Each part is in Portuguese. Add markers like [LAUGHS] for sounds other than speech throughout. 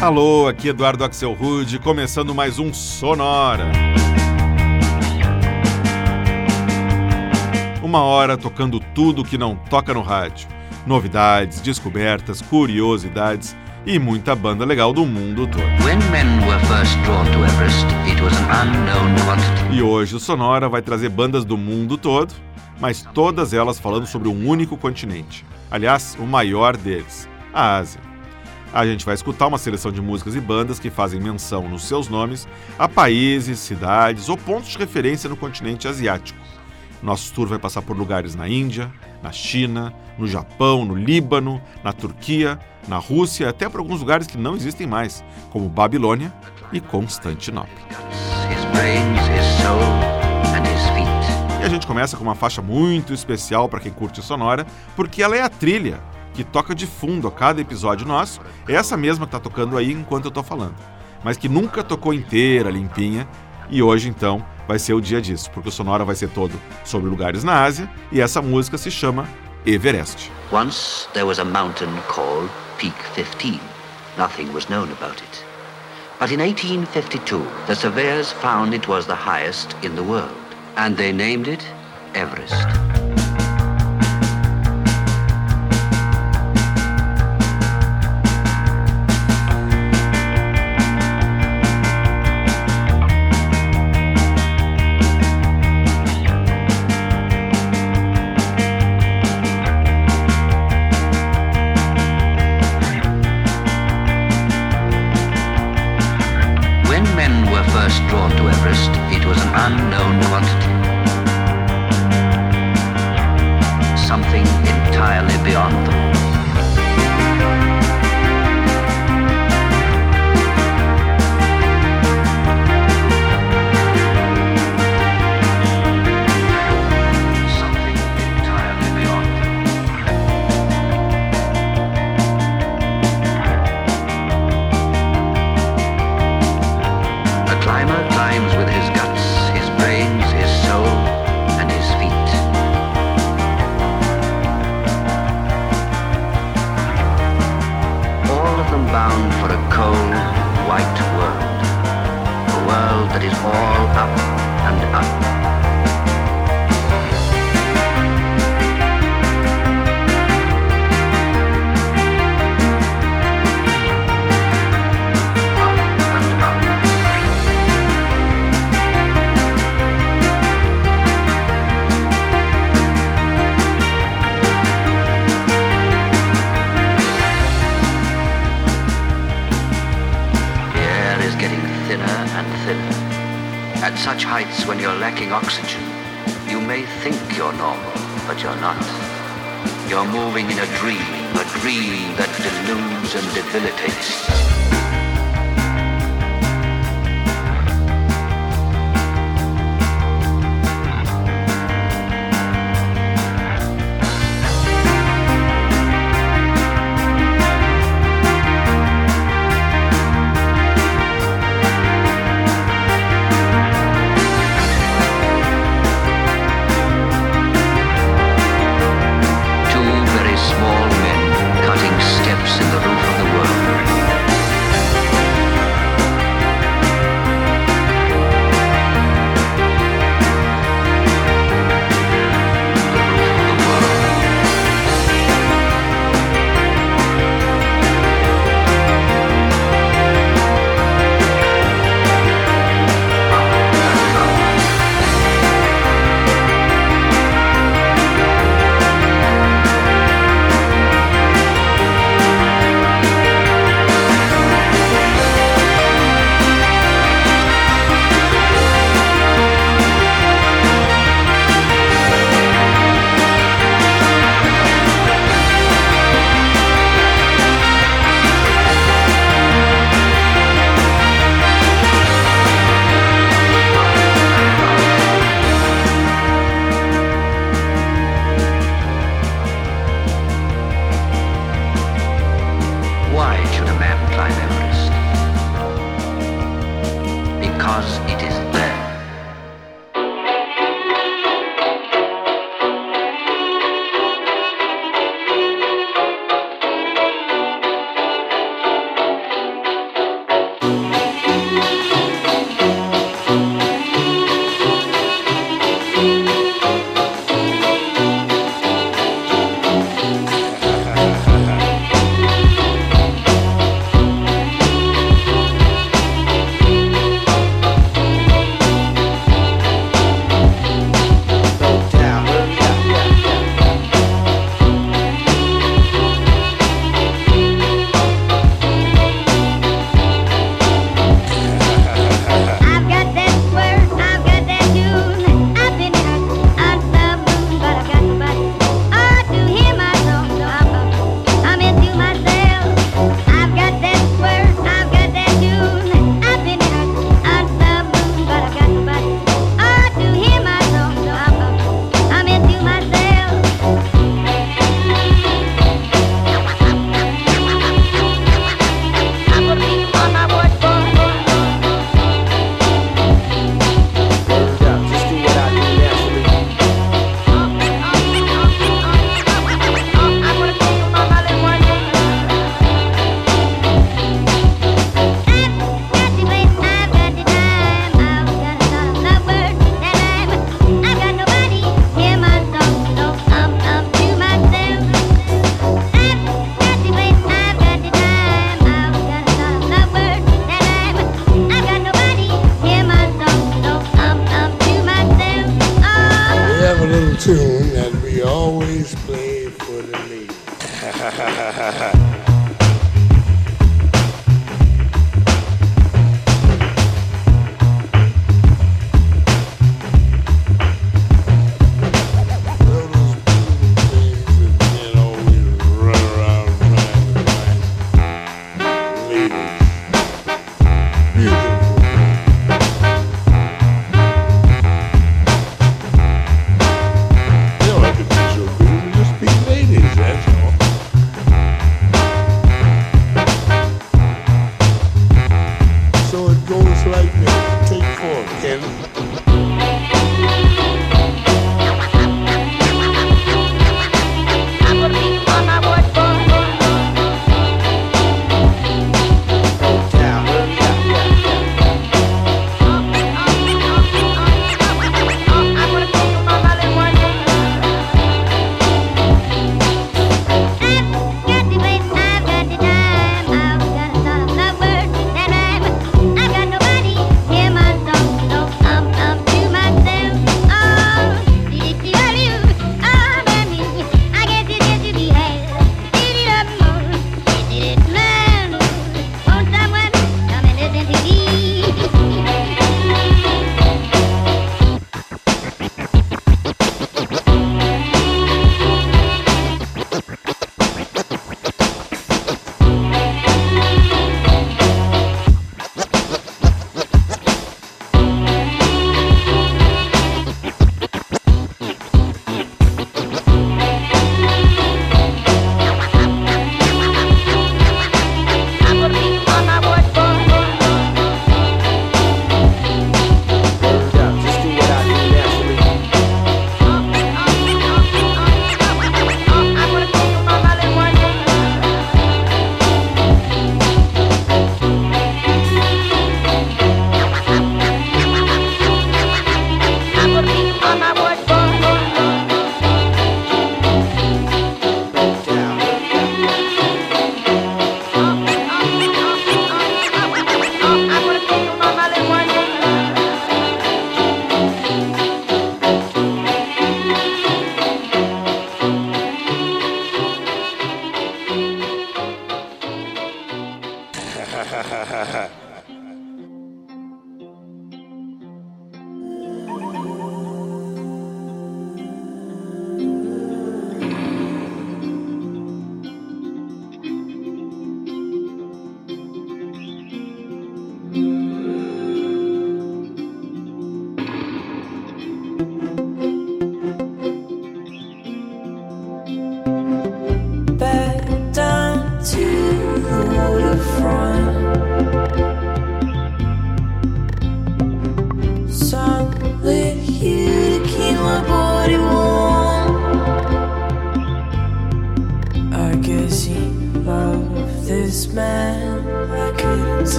Alô, aqui Eduardo Axel Rude, começando mais um Sonora. Uma hora tocando tudo que não toca no rádio. Novidades, descobertas, curiosidades e muita banda legal do mundo todo. E hoje o Sonora vai trazer bandas do mundo todo, mas todas elas falando sobre um único continente. Aliás, o maior deles, a Ásia. A gente vai escutar uma seleção de músicas e bandas que fazem menção nos seus nomes a países, cidades ou pontos de referência no continente asiático. Nosso tour vai passar por lugares na Índia, na China, no Japão, no Líbano, na Turquia, na Rússia, até por alguns lugares que não existem mais, como Babilônia e Constantinopla. E a gente começa com uma faixa muito especial para quem curte sonora, porque ela é a trilha que toca de fundo a cada episódio nosso, é essa mesma que está tocando aí enquanto eu estou falando, mas que nunca tocou inteira, limpinha, e hoje então vai ser o dia disso, porque o Sonora vai ser todo sobre lugares na Ásia e essa música se chama Everest. Once there was a mountain called Peak 15. Nothing was known about it. But in 1852, the surveyors found it was the highest in the world, and they named it Everest.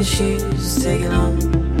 issues taking on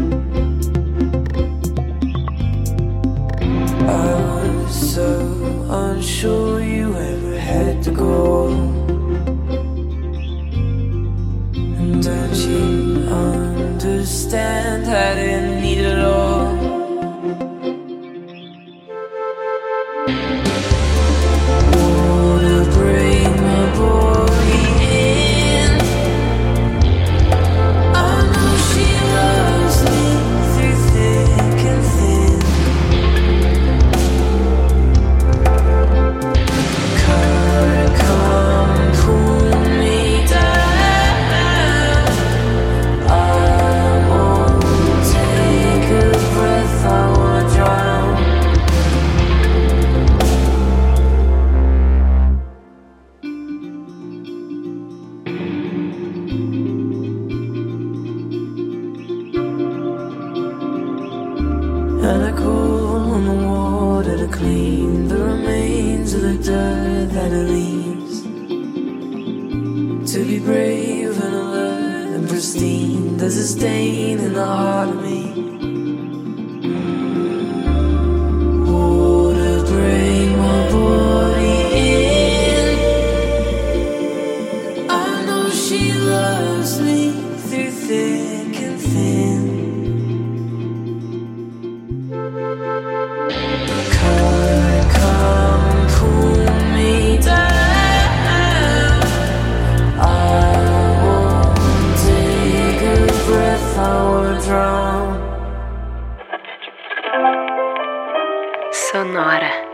Sonora.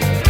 Thank you.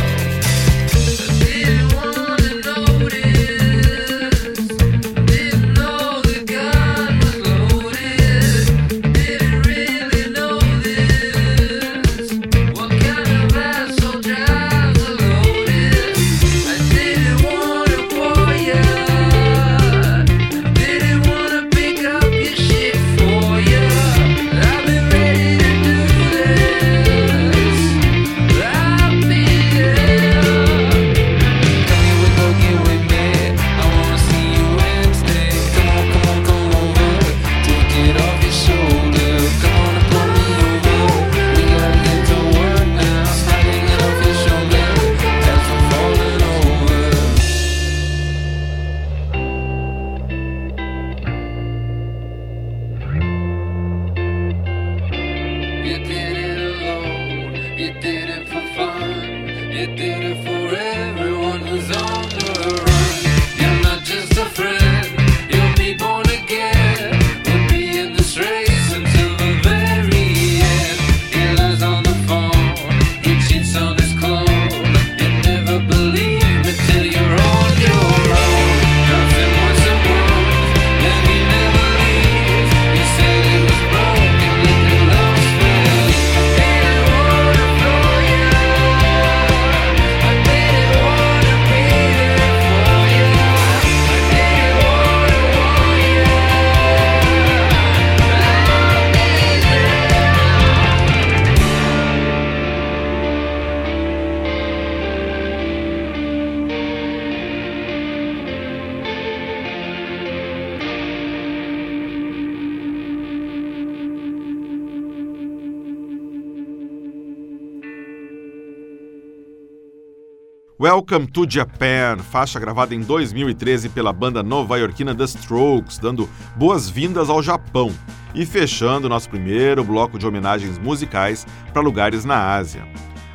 Welcome to Japan, faixa gravada em 2013 pela banda nova-iorquina The Strokes, dando boas-vindas ao Japão e fechando nosso primeiro bloco de homenagens musicais para lugares na Ásia.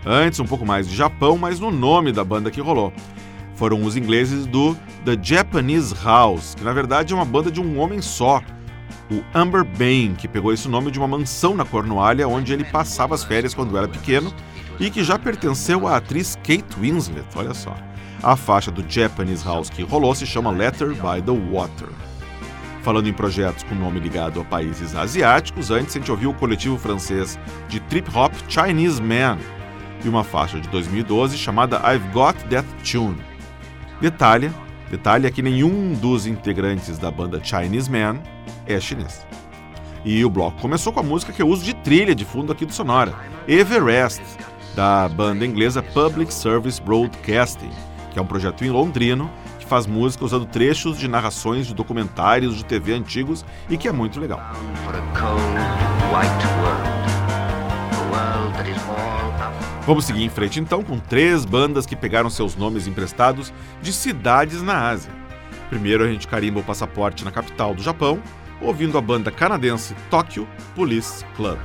Antes, um pouco mais de Japão, mas no nome da banda que rolou. Foram os ingleses do The Japanese House, que na verdade é uma banda de um homem só, o Amber Bain, que pegou esse nome de uma mansão na Cornualha onde ele passava as férias quando era pequeno e que já pertenceu à atriz Kate Winslet, olha só. A faixa do Japanese House que rolou se chama Letter by the Water. Falando em projetos com nome ligado a países asiáticos, antes a gente ouviu o coletivo francês de trip hop Chinese Man e uma faixa de 2012 chamada I've Got That Tune. Detalhe, detalhe é que nenhum dos integrantes da banda Chinese Man é chinês. E o bloco começou com a música que eu uso de trilha de fundo aqui do Sonora, Everest, da banda inglesa Public Service Broadcasting, que é um projeto em londrino que faz música usando trechos de narrações de documentários de TV antigos e que é muito legal. Vamos seguir em frente então com três bandas que pegaram seus nomes emprestados de cidades na Ásia. Primeiro a gente carimba o passaporte na capital do Japão, ouvindo a banda canadense Tokyo Police Club.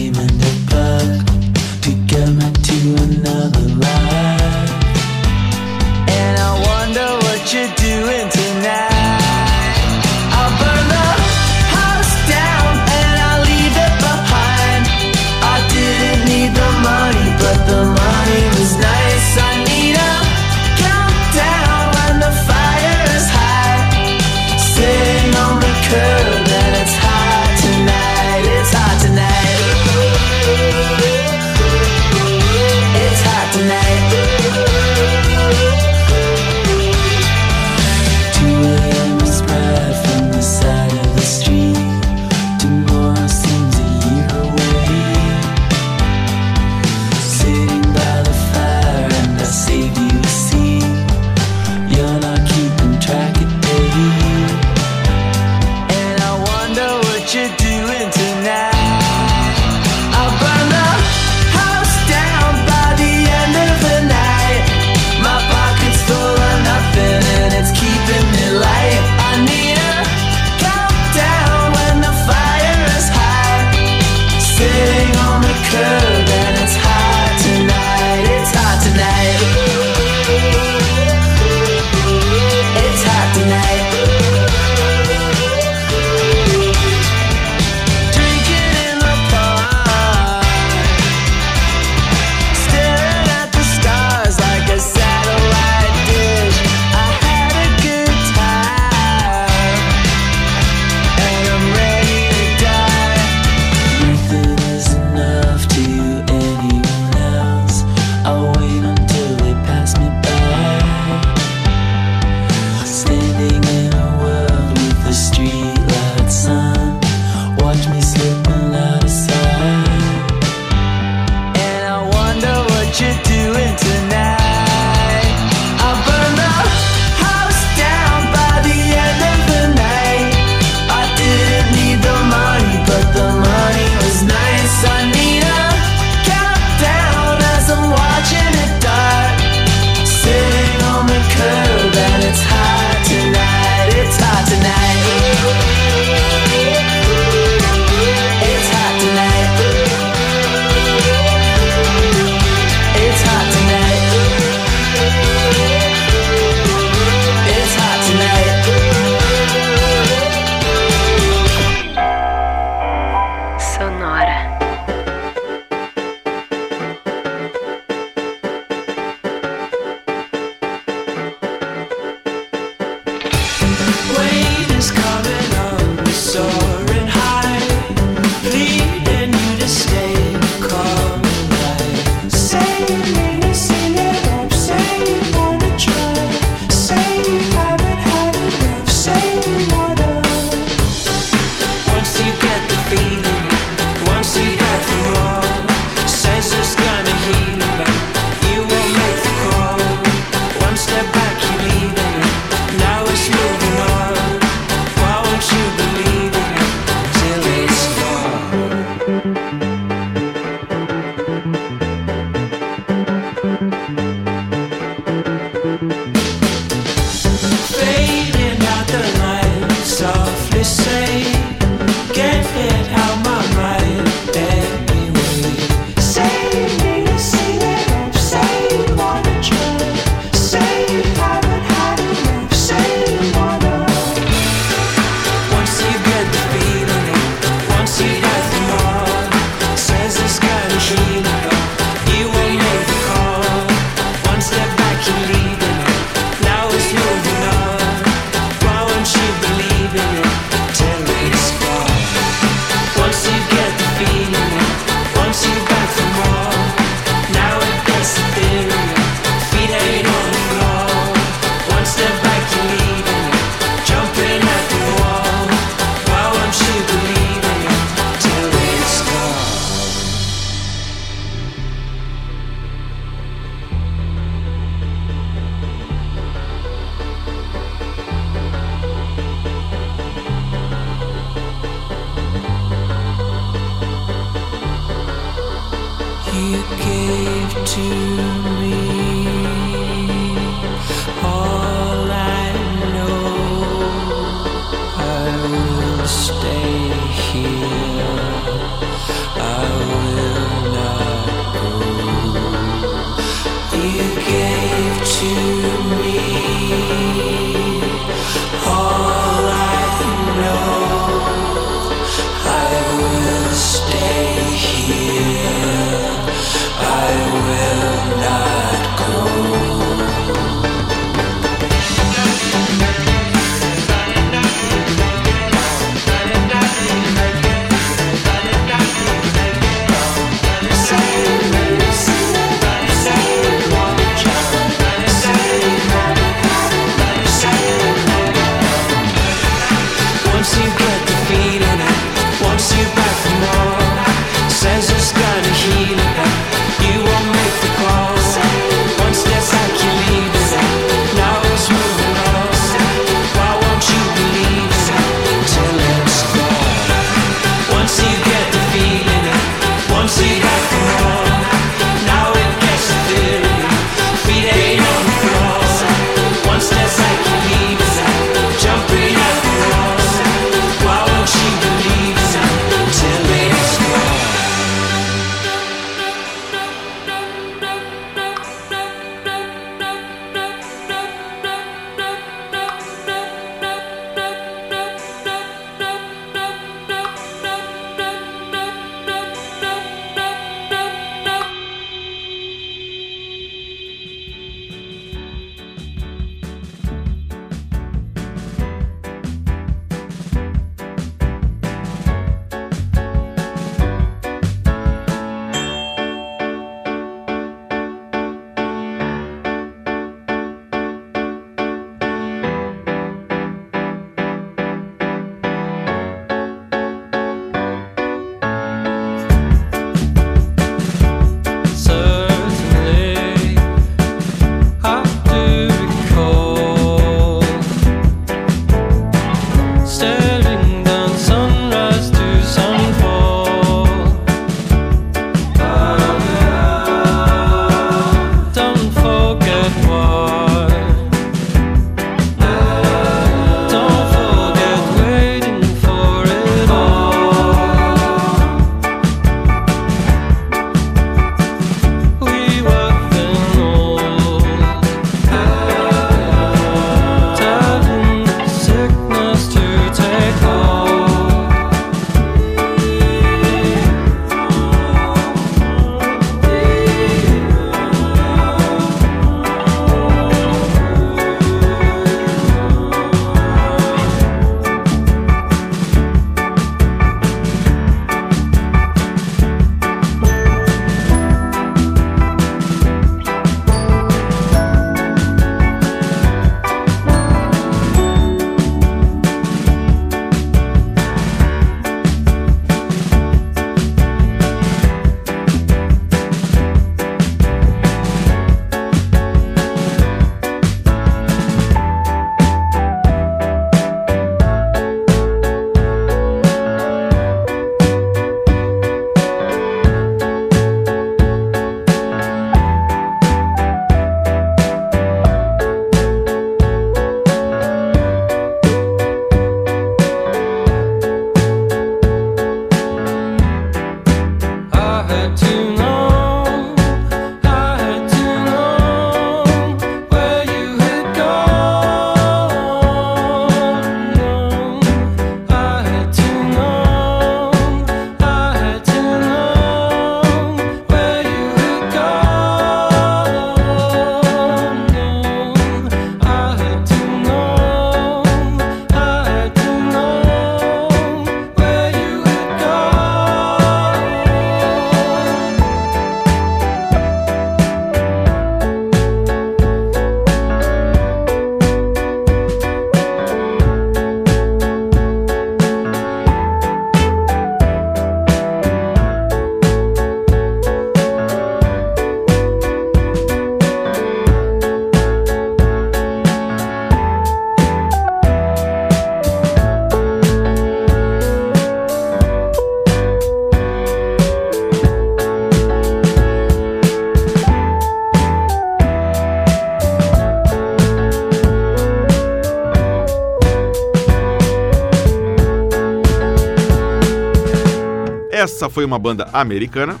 Foi uma banda americana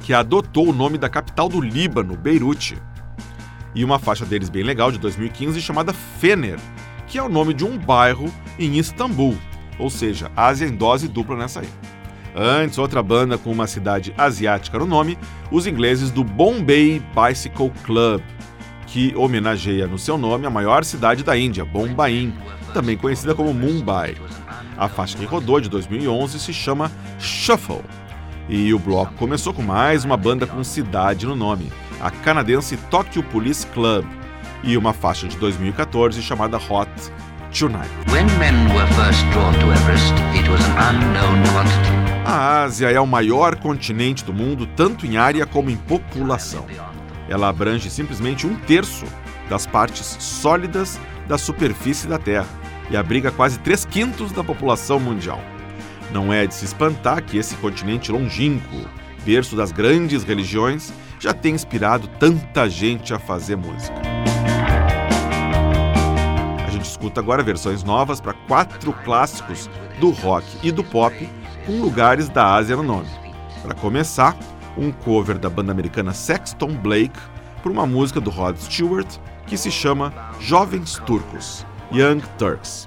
que adotou o nome da capital do Líbano, Beirute. E uma faixa deles bem legal de 2015 chamada Fener, que é o nome de um bairro em Istambul, ou seja, Ásia em dose dupla nessa aí. Antes, outra banda com uma cidade asiática no nome, os ingleses do Bombay Bicycle Club, que homenageia no seu nome a maior cidade da Índia, Bombaim, também conhecida como Mumbai. A faixa que rodou de 2011 se chama Shuffle. E o bloco começou com mais uma banda com cidade no nome, a canadense Tokyo Police Club, e uma faixa de 2014 chamada Hot Tonight. Everest. A Ásia é o maior continente do mundo, tanto em área como em população. Ela abrange simplesmente um terço das partes sólidas da superfície da Terra e abriga quase três quintos da população mundial. Não é de se espantar que esse continente longínquo, berço das grandes religiões, já tenha inspirado tanta gente a fazer música. A gente escuta agora versões novas para quatro clássicos do rock e do pop com lugares da Ásia no nome. Para começar, um cover da banda americana Sexton Blake por uma música do Rod Stewart que se chama Jovens Turcos, Young Turks.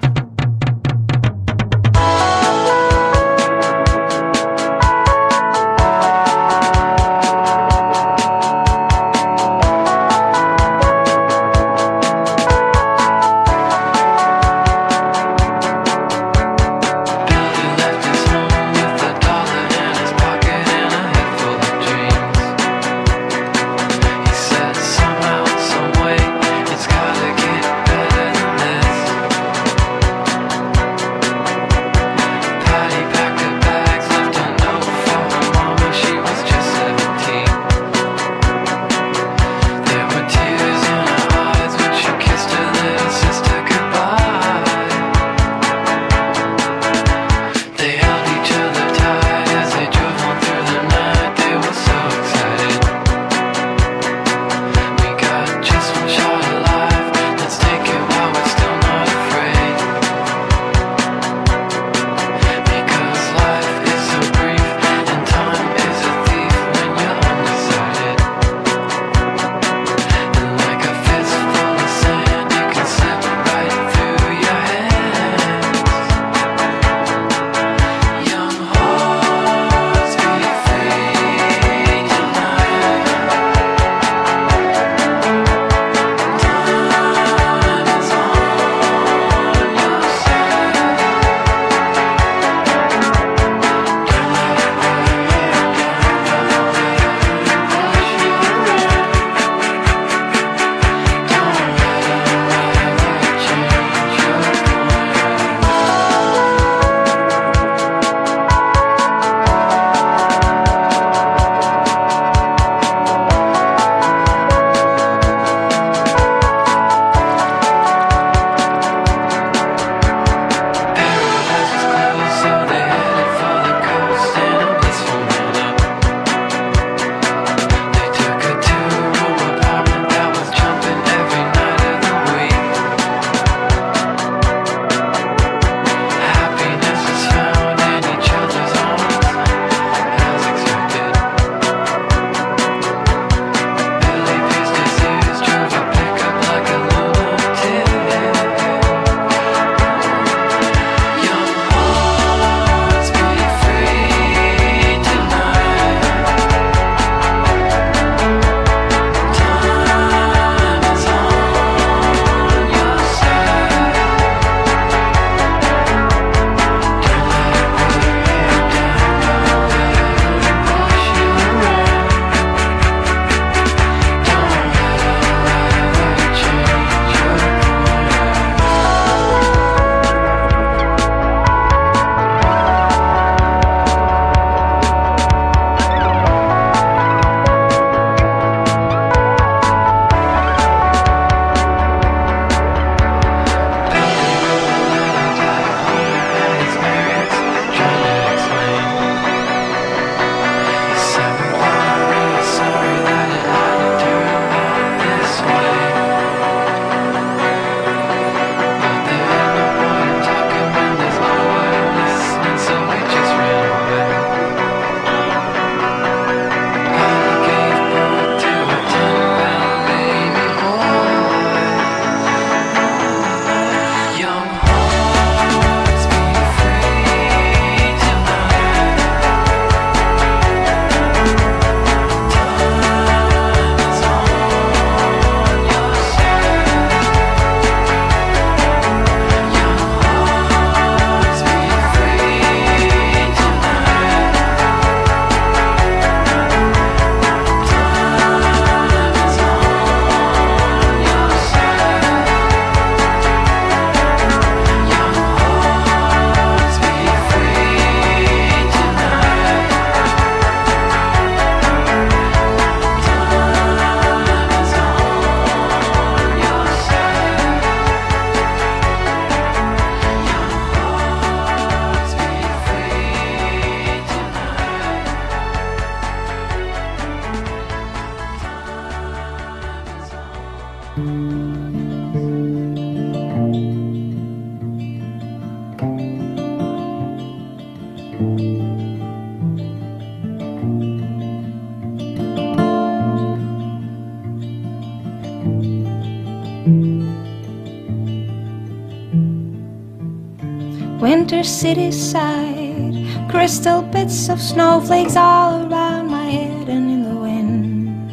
Winter city side, crystal bits of snowflakes all around my head and in the wind.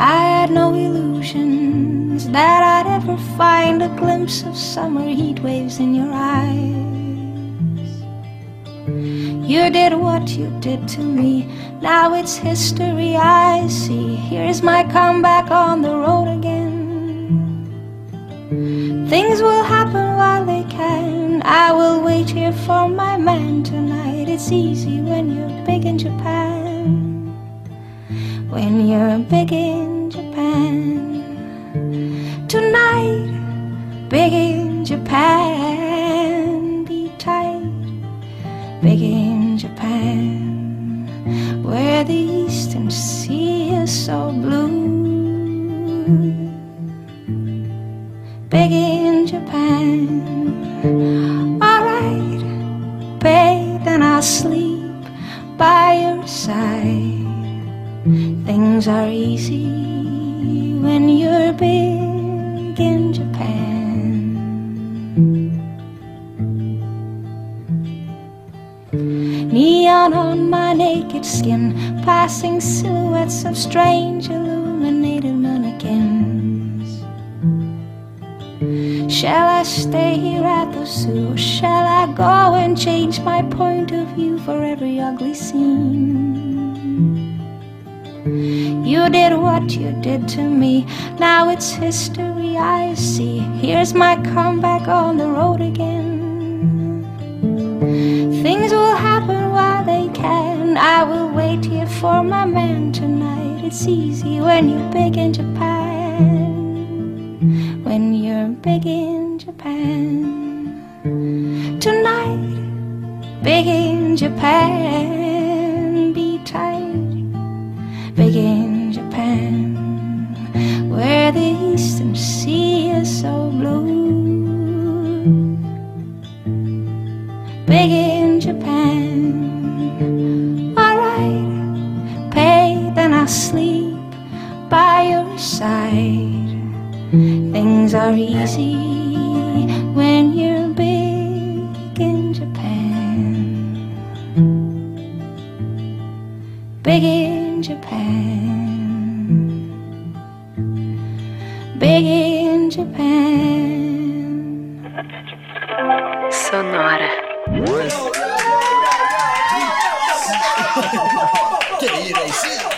I had no illusions that I'd ever find a glimpse of summer heat waves in your eyes. You did what you did to me, now it's history I see. Here's my comeback on the road again. Things will happen here for my man tonight. It's easy when you're big in Japan. When you're big in the zoo? Shall I go and change my point of view for every ugly scene? You did what you did to me, now it's history I see. Here's my comeback on the road again. Things will happen while they can. I will wait here for my man tonight. It's easy when you're big in Japan when you're big in big in Japan. Be tight, big in Japan. Where the eastern sea is so blue. Big in Japan. Alright, pay, then I'll sleep by your side. Things are easy Big in Japan. Big in Japan. Sonora. [LAUGHS]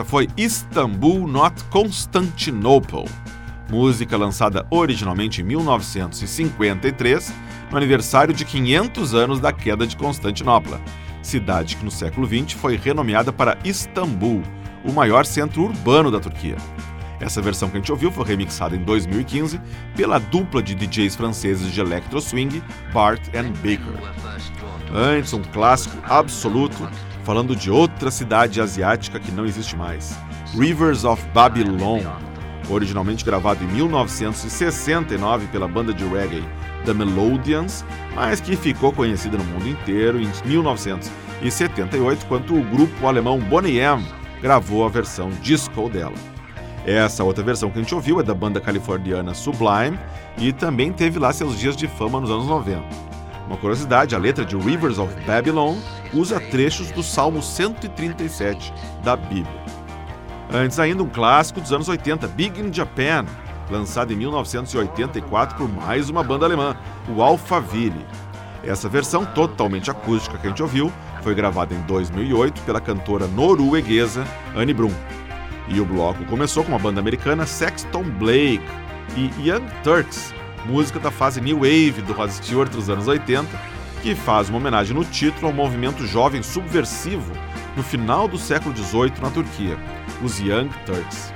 Essa foi Istanbul Not Constantinople, música lançada originalmente em 1953, no aniversário de 500 anos da queda de Constantinopla, cidade que no século XX foi renomeada para Istambul, o maior centro urbano da Turquia. Essa versão que a gente ouviu foi remixada em 2015 pela dupla de DJs franceses de electro swing, Bart and Baker. Antes, um clássico absoluto falando de outra cidade asiática que não existe mais, Rivers of Babylon, originalmente gravado em 1969 pela banda de reggae The Melodians, mas que ficou conhecida no mundo inteiro em 1978 quando o grupo alemão Bonnie M gravou a versão disco dela. Essa outra versão que a gente ouviu é da banda californiana Sublime e também teve lá seus dias de fama nos anos 90. Uma curiosidade, a letra de Rivers of Babylon usa trechos do Salmo 137 da Bíblia. Antes ainda, um clássico dos anos 80, Big in Japan, lançado em 1984 por mais uma banda alemã, o Alphaville. Essa versão totalmente acústica que a gente ouviu foi gravada em 2008 pela cantora norueguesa Anne Brum. E o bloco começou com a banda americana Sexton Blake e Young Turks, música da fase New Wave do Rod Stewart dos anos 80, que faz uma homenagem no título ao movimento jovem subversivo no final do século XVIII na Turquia, os Young Turks.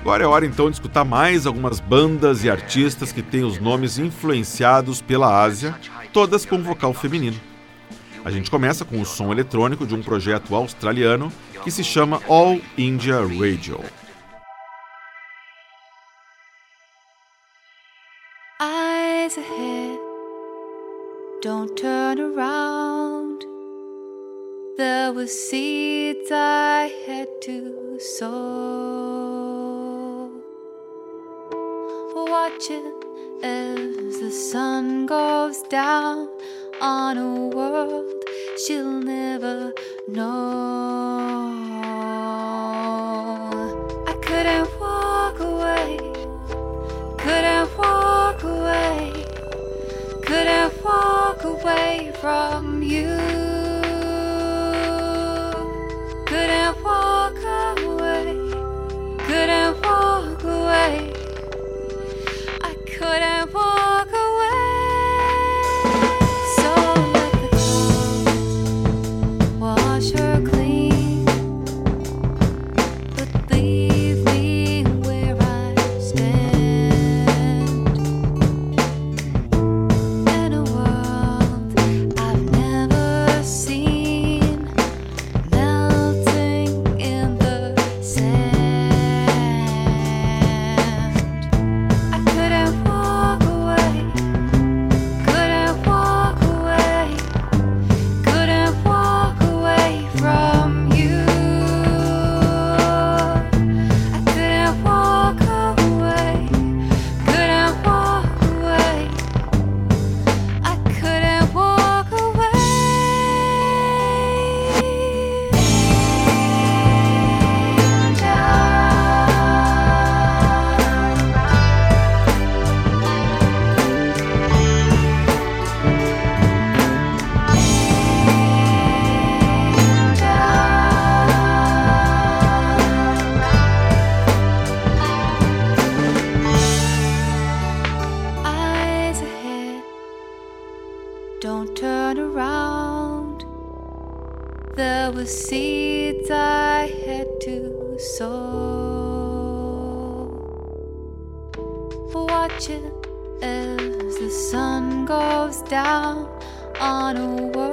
Agora é hora então de escutar mais algumas bandas e artistas que têm os nomes influenciados pela Ásia, todas com vocal feminino. A gente começa com o som eletrônico de um projeto australiano que se chama All India Radio. Don't turn around. There were seeds I had to sow. Watching as the sun goes down on a world she'll never know. Away from you. On a world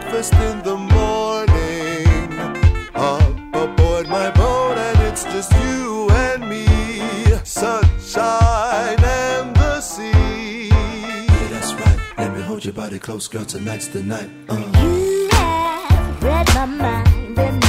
breakfast in the morning. Up aboard my boat, and it's just you and me. Sunshine and the sea. Yeah, that's right. Let me hold your body close, girl. Tonight's the night. Uh. You have read my mind.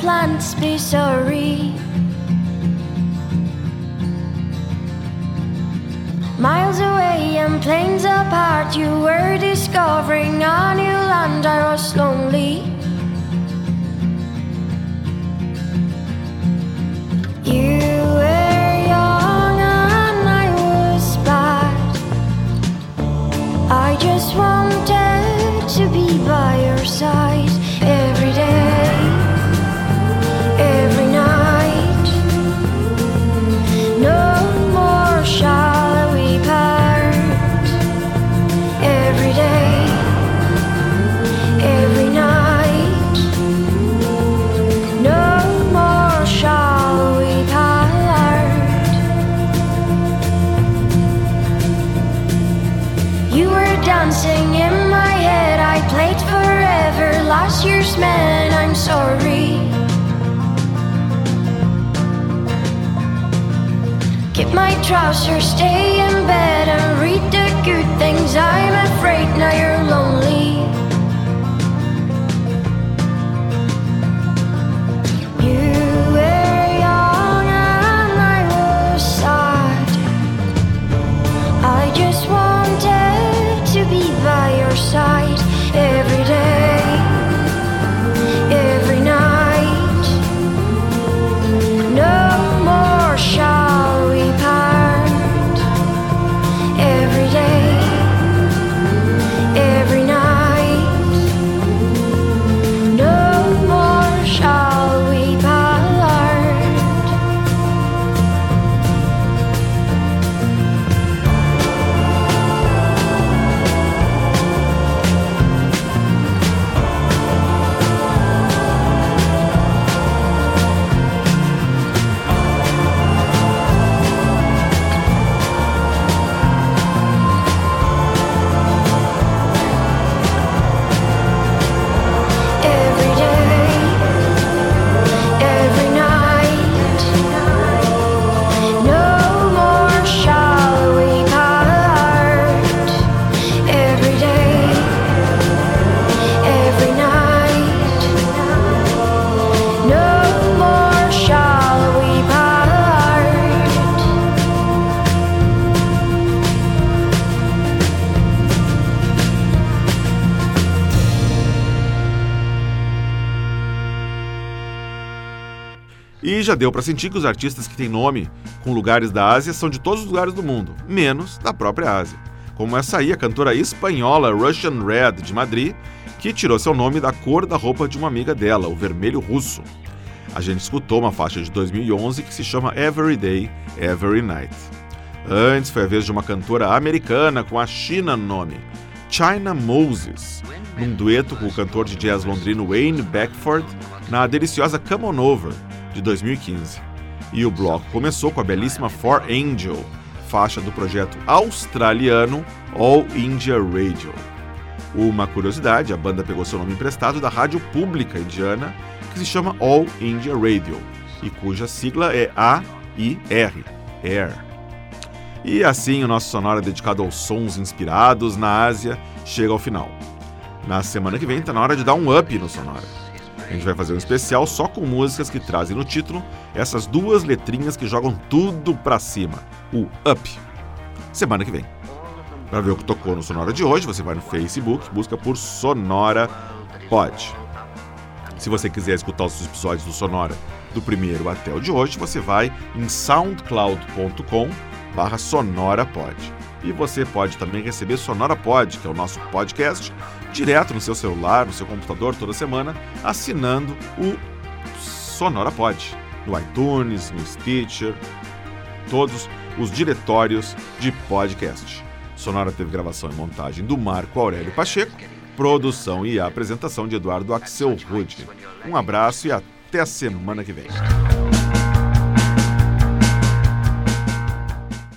plants be so my trousers, stay in bed and read the good things. I'm afraid now you're lonely. E já deu pra sentir que os artistas que têm nome com lugares da Ásia são de todos os lugares do mundo, menos da própria Ásia. Como essa aí, a cantora espanhola Russian Red de Madrid, que tirou seu nome da cor da roupa de uma amiga dela, o vermelho russo. A gente escutou uma faixa de 2011 que se chama Every Day, Every Night. Antes foi a vez de uma cantora americana com a China no nome, China Moses, num dueto com o cantor de jazz londrino Wayne Beckford na deliciosa Come On Over, de 2015. E o bloco começou com a belíssima For Angel, faixa do projeto australiano All India Radio. Uma curiosidade, a banda pegou seu nome emprestado da rádio pública indiana, que se chama All India Radio, e cuja sigla é AIR, Air. E assim o nosso sonora dedicado aos sons inspirados na Ásia chega ao final. Na semana que vem tá na hora de dar um up no sonora. A gente vai fazer um especial só com músicas que trazem no título essas duas letrinhas que jogam tudo pra cima, o up. Semana que vem. Para ver o que tocou no Sonora de hoje, você vai no Facebook, busca por Sonora Pod. Se você quiser escutar os episódios do Sonora do primeiro até o de hoje, você vai em soundcloud.com barra sonorapod. E você pode também receber Sonora Pod, que é o nosso podcast, direto no seu celular, no seu computador, toda semana, assinando o Sonora Pod, no iTunes, no Stitcher, todos os diretórios de podcast. Sonora teve gravação e montagem do Marco Aurélio Pacheco, produção e apresentação de Eduardo Axel Rude. Um abraço e até a semana que vem.